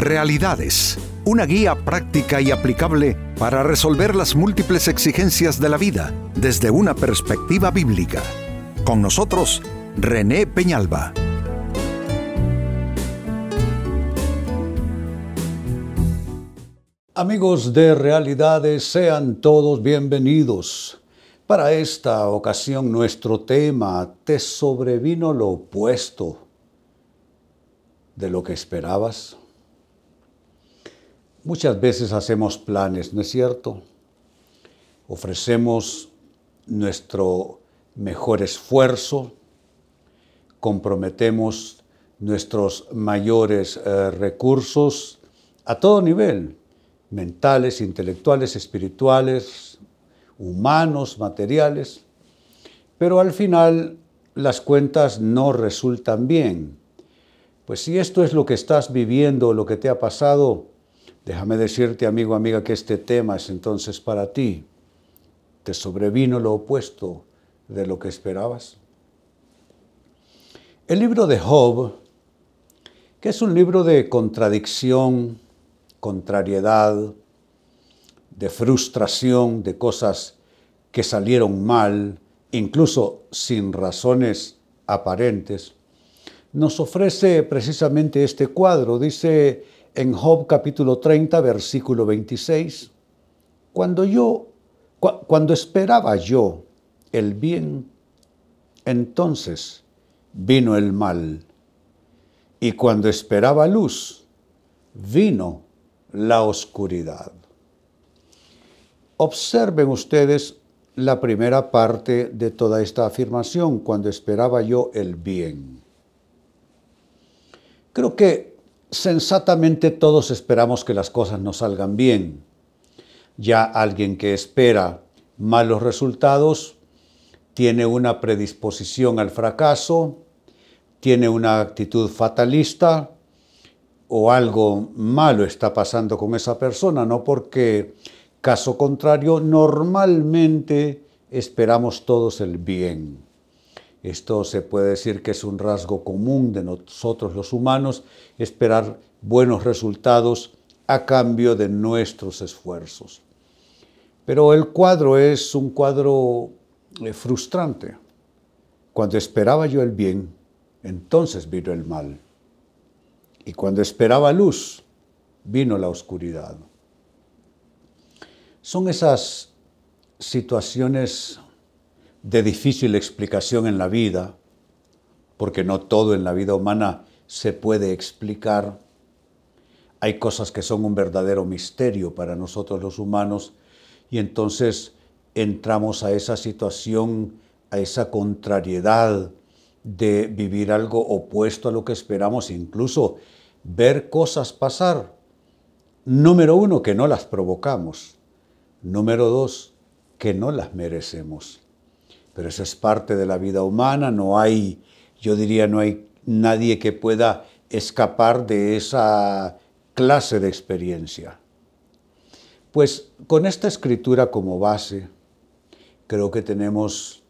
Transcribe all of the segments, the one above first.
Realidades, una guía práctica y aplicable para resolver las múltiples exigencias de la vida desde una perspectiva bíblica. Con nosotros, René Peñalba. Amigos de Realidades, sean todos bienvenidos. Para esta ocasión nuestro tema, ¿te sobrevino lo opuesto de lo que esperabas? Muchas veces hacemos planes, ¿no es cierto? Ofrecemos nuestro mejor esfuerzo, comprometemos nuestros mayores eh, recursos a todo nivel, mentales, intelectuales, espirituales, humanos, materiales, pero al final las cuentas no resultan bien. Pues si esto es lo que estás viviendo, lo que te ha pasado, Déjame decirte, amigo, amiga, que este tema es entonces para ti. ¿Te sobrevino lo opuesto de lo que esperabas? El libro de Job, que es un libro de contradicción, contrariedad, de frustración, de cosas que salieron mal, incluso sin razones aparentes, nos ofrece precisamente este cuadro. Dice en Job capítulo 30, versículo 26, cuando yo, cuando esperaba yo el bien, entonces vino el mal. Y cuando esperaba luz, vino la oscuridad. Observen ustedes la primera parte de toda esta afirmación, cuando esperaba yo el bien. Creo que sensatamente todos esperamos que las cosas no salgan bien. Ya alguien que espera malos resultados tiene una predisposición al fracaso, tiene una actitud fatalista o algo malo está pasando con esa persona, no porque, caso contrario, normalmente esperamos todos el bien. Esto se puede decir que es un rasgo común de nosotros los humanos, esperar buenos resultados a cambio de nuestros esfuerzos. Pero el cuadro es un cuadro eh, frustrante. Cuando esperaba yo el bien, entonces vino el mal. Y cuando esperaba luz, vino la oscuridad. Son esas situaciones de difícil explicación en la vida, porque no todo en la vida humana se puede explicar. Hay cosas que son un verdadero misterio para nosotros los humanos y entonces entramos a esa situación, a esa contrariedad de vivir algo opuesto a lo que esperamos, incluso ver cosas pasar. Número uno, que no las provocamos. Número dos, que no las merecemos pero eso es parte de la vida humana, no hay, yo diría, no hay nadie que pueda escapar de esa clase de experiencia. Pues con esta escritura como base, creo que tenemos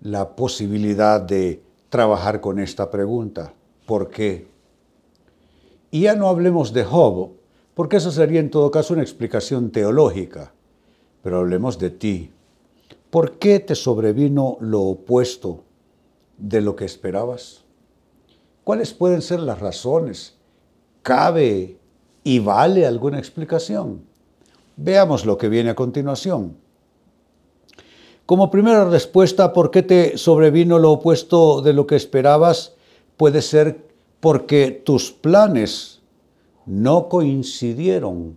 la posibilidad de trabajar con esta pregunta. ¿Por qué? Y ya no hablemos de Job, porque eso sería en todo caso una explicación teológica, pero hablemos de ti, ¿Por qué te sobrevino lo opuesto de lo que esperabas? ¿Cuáles pueden ser las razones? ¿Cabe y vale alguna explicación? Veamos lo que viene a continuación. Como primera respuesta, ¿por qué te sobrevino lo opuesto de lo que esperabas? Puede ser porque tus planes no coincidieron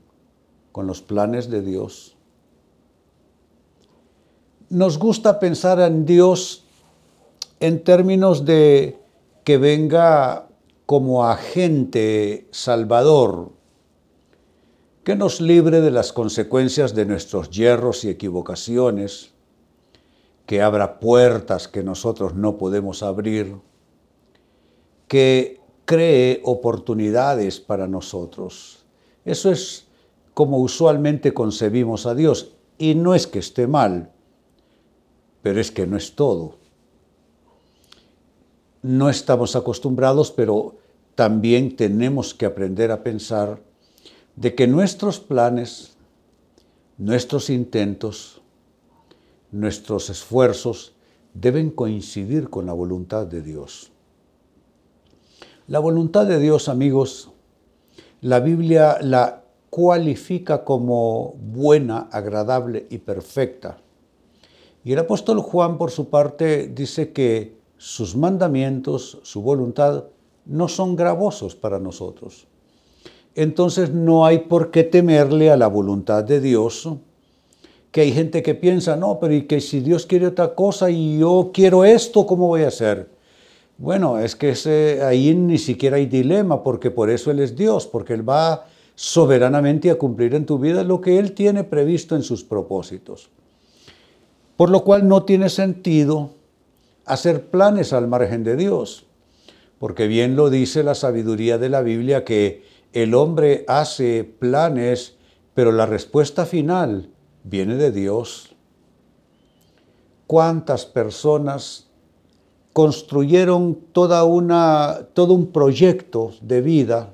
con los planes de Dios. Nos gusta pensar en Dios en términos de que venga como agente salvador, que nos libre de las consecuencias de nuestros hierros y equivocaciones, que abra puertas que nosotros no podemos abrir, que cree oportunidades para nosotros. Eso es como usualmente concebimos a Dios y no es que esté mal, pero es que no es todo. No estamos acostumbrados, pero también tenemos que aprender a pensar de que nuestros planes, nuestros intentos, nuestros esfuerzos deben coincidir con la voluntad de Dios. La voluntad de Dios, amigos, la Biblia la cualifica como buena, agradable y perfecta. Y el apóstol Juan, por su parte, dice que sus mandamientos, su voluntad, no son gravosos para nosotros. Entonces no hay por qué temerle a la voluntad de Dios, que hay gente que piensa, no, pero y que si Dios quiere otra cosa y yo quiero esto, ¿cómo voy a hacer? Bueno, es que ahí ni siquiera hay dilema, porque por eso Él es Dios, porque Él va soberanamente a cumplir en tu vida lo que Él tiene previsto en sus propósitos. Por lo cual no tiene sentido hacer planes al margen de Dios, porque bien lo dice la sabiduría de la Biblia que el hombre hace planes, pero la respuesta final viene de Dios. ¿Cuántas personas construyeron toda una, todo un proyecto de vida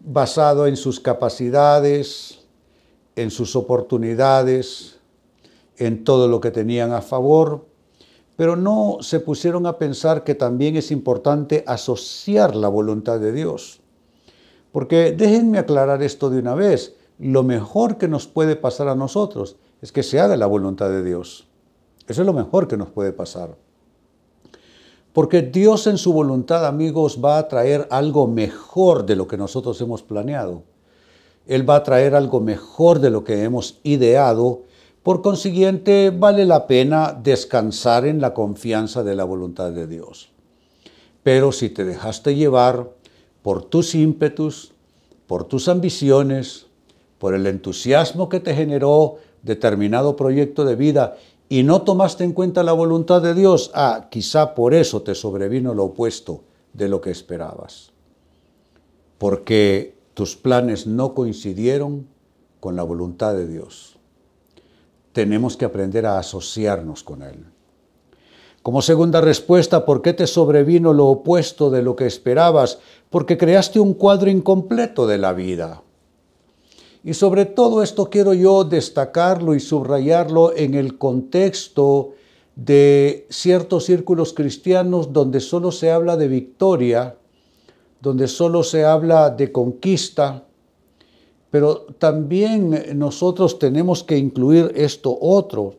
basado en sus capacidades, en sus oportunidades, en todo lo que tenían a favor, pero no se pusieron a pensar que también es importante asociar la voluntad de Dios. Porque déjenme aclarar esto de una vez, lo mejor que nos puede pasar a nosotros es que se haga la voluntad de Dios. Eso es lo mejor que nos puede pasar. Porque Dios en su voluntad, amigos, va a traer algo mejor de lo que nosotros hemos planeado. Él va a traer algo mejor de lo que hemos ideado. Por consiguiente, vale la pena descansar en la confianza de la voluntad de Dios. Pero si te dejaste llevar por tus ímpetus, por tus ambiciones, por el entusiasmo que te generó determinado proyecto de vida y no tomaste en cuenta la voluntad de Dios, ah, quizá por eso te sobrevino lo opuesto de lo que esperabas. Porque tus planes no coincidieron con la voluntad de Dios. Tenemos que aprender a asociarnos con Él. Como segunda respuesta, ¿por qué te sobrevino lo opuesto de lo que esperabas? Porque creaste un cuadro incompleto de la vida. Y sobre todo esto quiero yo destacarlo y subrayarlo en el contexto de ciertos círculos cristianos donde solo se habla de victoria, donde solo se habla de conquista, pero también nosotros tenemos que incluir esto otro,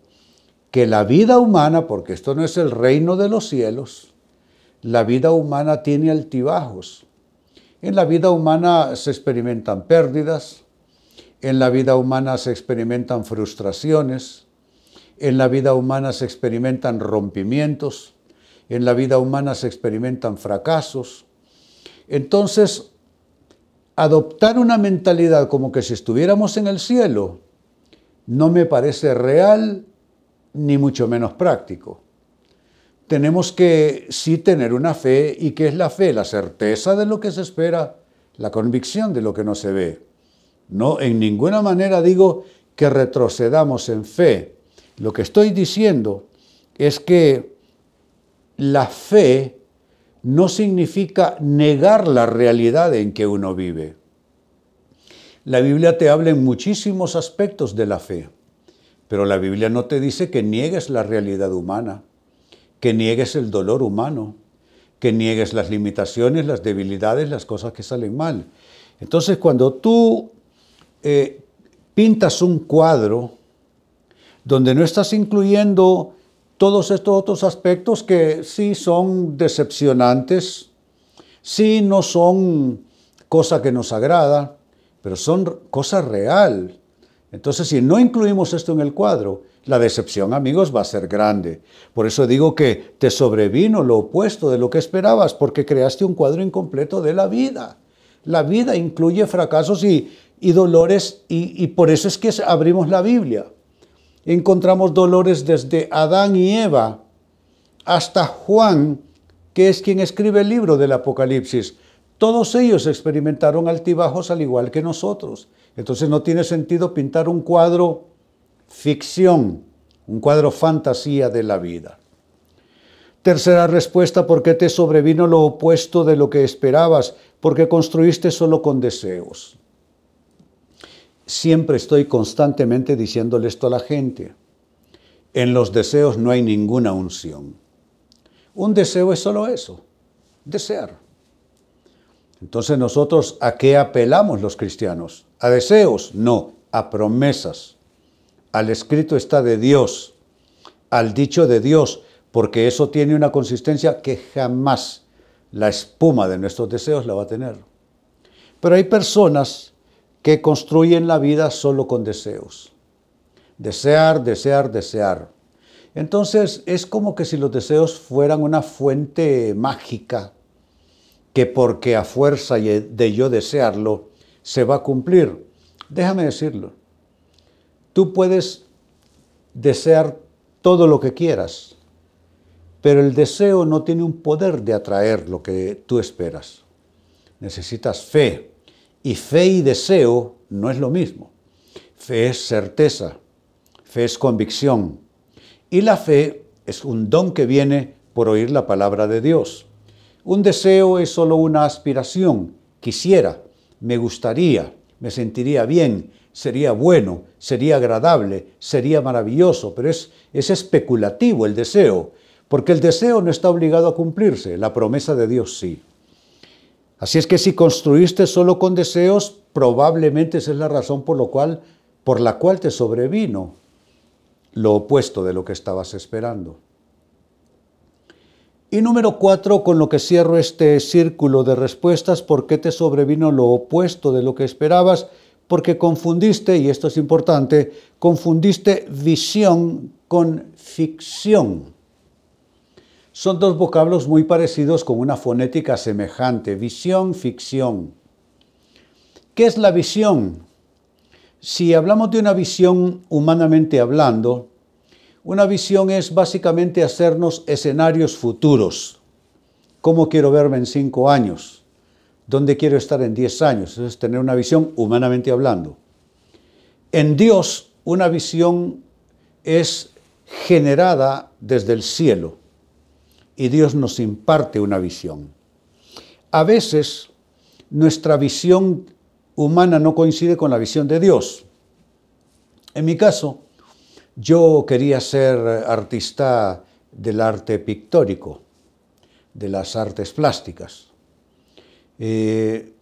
que la vida humana, porque esto no es el reino de los cielos, la vida humana tiene altibajos. En la vida humana se experimentan pérdidas, en la vida humana se experimentan frustraciones, en la vida humana se experimentan rompimientos, en la vida humana se experimentan fracasos. Entonces, adoptar una mentalidad como que si estuviéramos en el cielo no me parece real ni mucho menos práctico. Tenemos que sí tener una fe y que es la fe, la certeza de lo que se espera, la convicción de lo que no se ve. No, en ninguna manera digo que retrocedamos en fe. Lo que estoy diciendo es que la fe no significa negar la realidad en que uno vive. La Biblia te habla en muchísimos aspectos de la fe, pero la Biblia no te dice que niegues la realidad humana, que niegues el dolor humano, que niegues las limitaciones, las debilidades, las cosas que salen mal. Entonces, cuando tú eh, pintas un cuadro donde no estás incluyendo todos estos otros aspectos que sí son decepcionantes, sí no son cosa que nos agrada, pero son cosa real. Entonces, si no incluimos esto en el cuadro, la decepción, amigos, va a ser grande. Por eso digo que te sobrevino lo opuesto de lo que esperabas, porque creaste un cuadro incompleto de la vida. La vida incluye fracasos y, y dolores, y, por eso es que abrimos la Biblia. Encontramos dolores desde Adán y Eva hasta Juan, que es quien escribe el libro del Apocalipsis. Todos ellos experimentaron altibajos al igual que nosotros. Entonces no tiene sentido pintar un cuadro ficción, un cuadro fantasía de la vida. Tercera respuesta, ¿por qué te sobrevino lo opuesto de lo que esperabas? Porque construiste solo con deseos. Siempre estoy constantemente diciéndole esto a la gente. En los deseos no hay ninguna unción. Un deseo es solo eso, desear. Entonces nosotros, ¿a qué apelamos los cristianos? ¿A deseos? No, a promesas. Al escrito está de Dios, al dicho de Dios, porque eso tiene una consistencia que jamás la espuma de nuestros deseos la va a tener. Pero hay personas que construyen la vida solo con deseos. Desear, desear, desear. Entonces es como que si los deseos fueran una fuente mágica que porque a fuerza de yo desearlo se va a cumplir. Déjame decirlo. Tú puedes desear todo lo que quieras, pero el deseo no tiene un poder de atraer lo que tú esperas. Necesitas fe. Y fe y deseo no es lo mismo. Fe es certeza, fe es convicción. Y la fe es un don que viene por oír la palabra de Dios. Un deseo es solo una aspiración. Quisiera, me gustaría, me sentiría bien, sería bueno, sería agradable, sería maravilloso, pero es, es especulativo el deseo. Porque el deseo no está obligado a cumplirse, la promesa de Dios sí. Así es que si construiste solo con deseos, probablemente esa es la razón por, lo cual, por la cual te sobrevino lo opuesto de lo que estabas esperando. Y número cuatro, con lo que cierro este círculo de respuestas, ¿por qué te sobrevino lo opuesto de lo que esperabas? Porque confundiste, y esto es importante, confundiste visión con ficción. Son dos vocablos muy parecidos con una fonética semejante, visión, ficción. ¿Qué es la visión? Si hablamos de una visión humanamente hablando, una visión es básicamente hacernos escenarios futuros. ¿Cómo quiero verme en cinco años? ¿Dónde quiero estar en diez años? Eso es tener una visión humanamente hablando. En Dios, una visión es generada desde el cielo y Dios nos imparte una visión. A veces nuestra visión humana no coincide con la visión de Dios. En mi caso, yo quería ser artista del arte pictórico, de las artes plásticas, eh,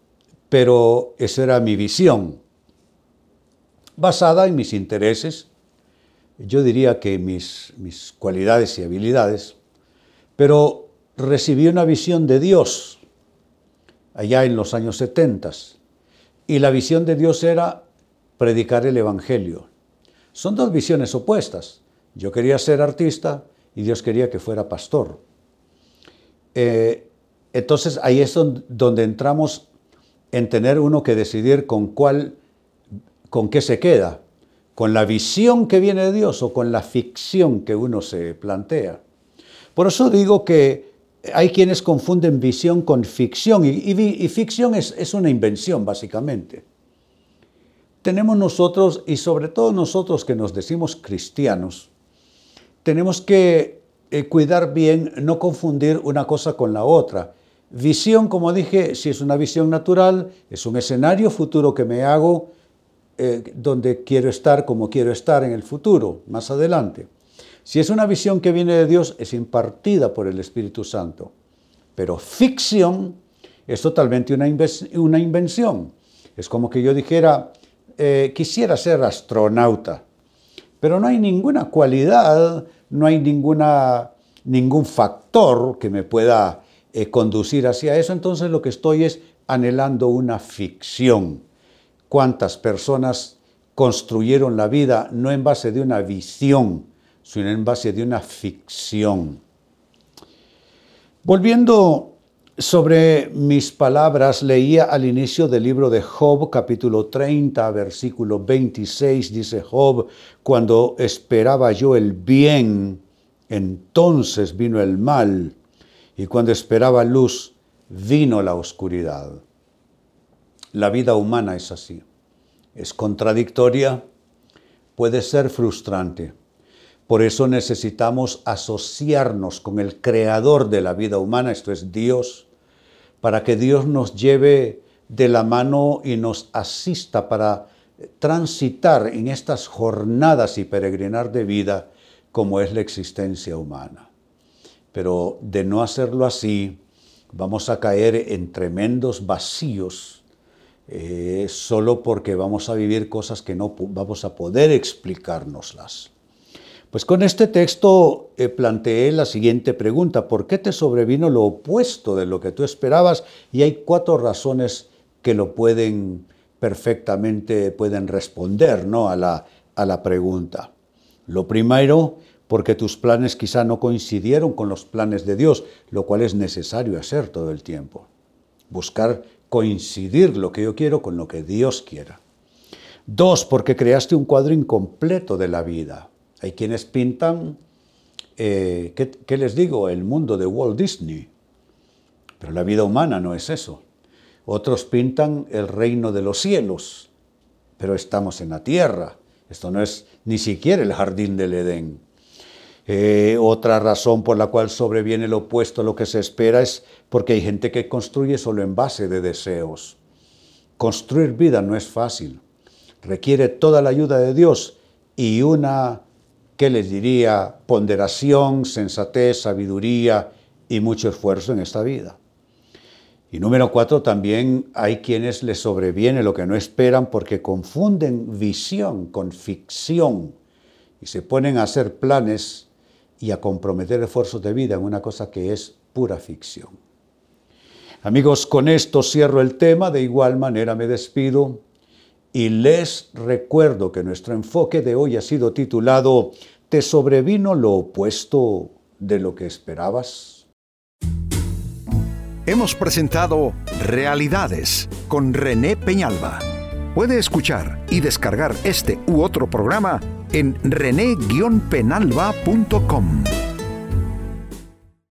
pero esa era mi visión, basada en mis intereses, yo diría que mis, mis cualidades y habilidades, pero recibí una visión de Dios allá en los años 70 y la visión de Dios era predicar el Evangelio. Son dos visiones opuestas. Yo quería ser artista y Dios quería que fuera pastor. Eh, entonces ahí es donde entramos en tener uno que decidir con cuál, con qué se queda, con la visión que viene de Dios o con la ficción que uno se plantea. Por eso digo que hay quienes confunden visión con ficción y, ficción es, es una invención básicamente. Tenemos nosotros, y sobre todo nosotros que nos decimos cristianos, tenemos que eh, cuidar bien, no confundir una cosa con la otra. Visión, como dije, si es una visión natural, es un escenario futuro que me hago eh, donde quiero estar, como quiero estar en el futuro, más adelante. Si es una visión que viene de Dios, es impartida por el Espíritu Santo. Pero ficción es totalmente una, invención. Es como que yo dijera, eh, quisiera ser astronauta, pero no hay ninguna cualidad, no hay ninguna, ningún factor que me pueda eh, conducir hacia eso. Entonces lo que estoy es anhelando una ficción. ¿Cuántas personas construyeron la vida no en base de una visión, sino en base de una ficción. Volviendo sobre mis palabras, leía al inicio del libro de Job, capítulo 30, versículo 26, dice Job, cuando esperaba yo el bien, entonces vino el mal, y cuando esperaba luz, vino la oscuridad. La vida humana es así, es contradictoria, puede ser frustrante por eso necesitamos asociarnos con el creador de la vida humana, esto es Dios, para que Dios nos lleve de la mano y nos asista para transitar en estas jornadas y peregrinar de vida como es la existencia humana. Pero de no hacerlo así, vamos a caer en tremendos vacíos eh, solo porque vamos a vivir cosas que no vamos a poder explicárnoslas. Pues con este texto eh, planteé la siguiente pregunta, ¿por qué te sobrevino lo opuesto de lo que tú esperabas? Y hay cuatro razones que lo pueden perfectamente, pueden responder ¿no? a, la, a la pregunta. Lo primero, porque tus planes quizá no coincidieron con los planes de Dios, lo cual es necesario hacer todo el tiempo. Buscar coincidir lo que yo quiero con lo que Dios quiera. Dos, porque creaste un cuadro incompleto de la vida. Hay quienes pintan, eh, ¿qué, les digo? El mundo de Walt Disney. Pero la vida humana no es eso. Otros pintan el reino de los cielos, pero estamos en la tierra. Esto no es ni siquiera el jardín del Edén. Eh, otra razón por la cual sobreviene lo opuesto a lo que se espera es porque hay gente que construye solo en base de deseos. Construir vida no es fácil. Requiere toda la ayuda de Dios y una ¿qué les diría? Ponderación, sensatez, sabiduría y mucho esfuerzo en esta vida. Y número cuatro, también hay quienes les sobreviene lo que no esperan porque confunden visión con ficción y se ponen a hacer planes y a comprometer esfuerzos de vida en una cosa que es pura ficción. Amigos, con esto cierro el tema, de igual manera me despido y les recuerdo que nuestro enfoque de hoy ha sido titulado ¿Te sobrevino lo opuesto de lo que esperabas? Hemos presentado Realidades con René Peñalba. Puede escuchar y descargar este u otro programa en rene-penalba.com.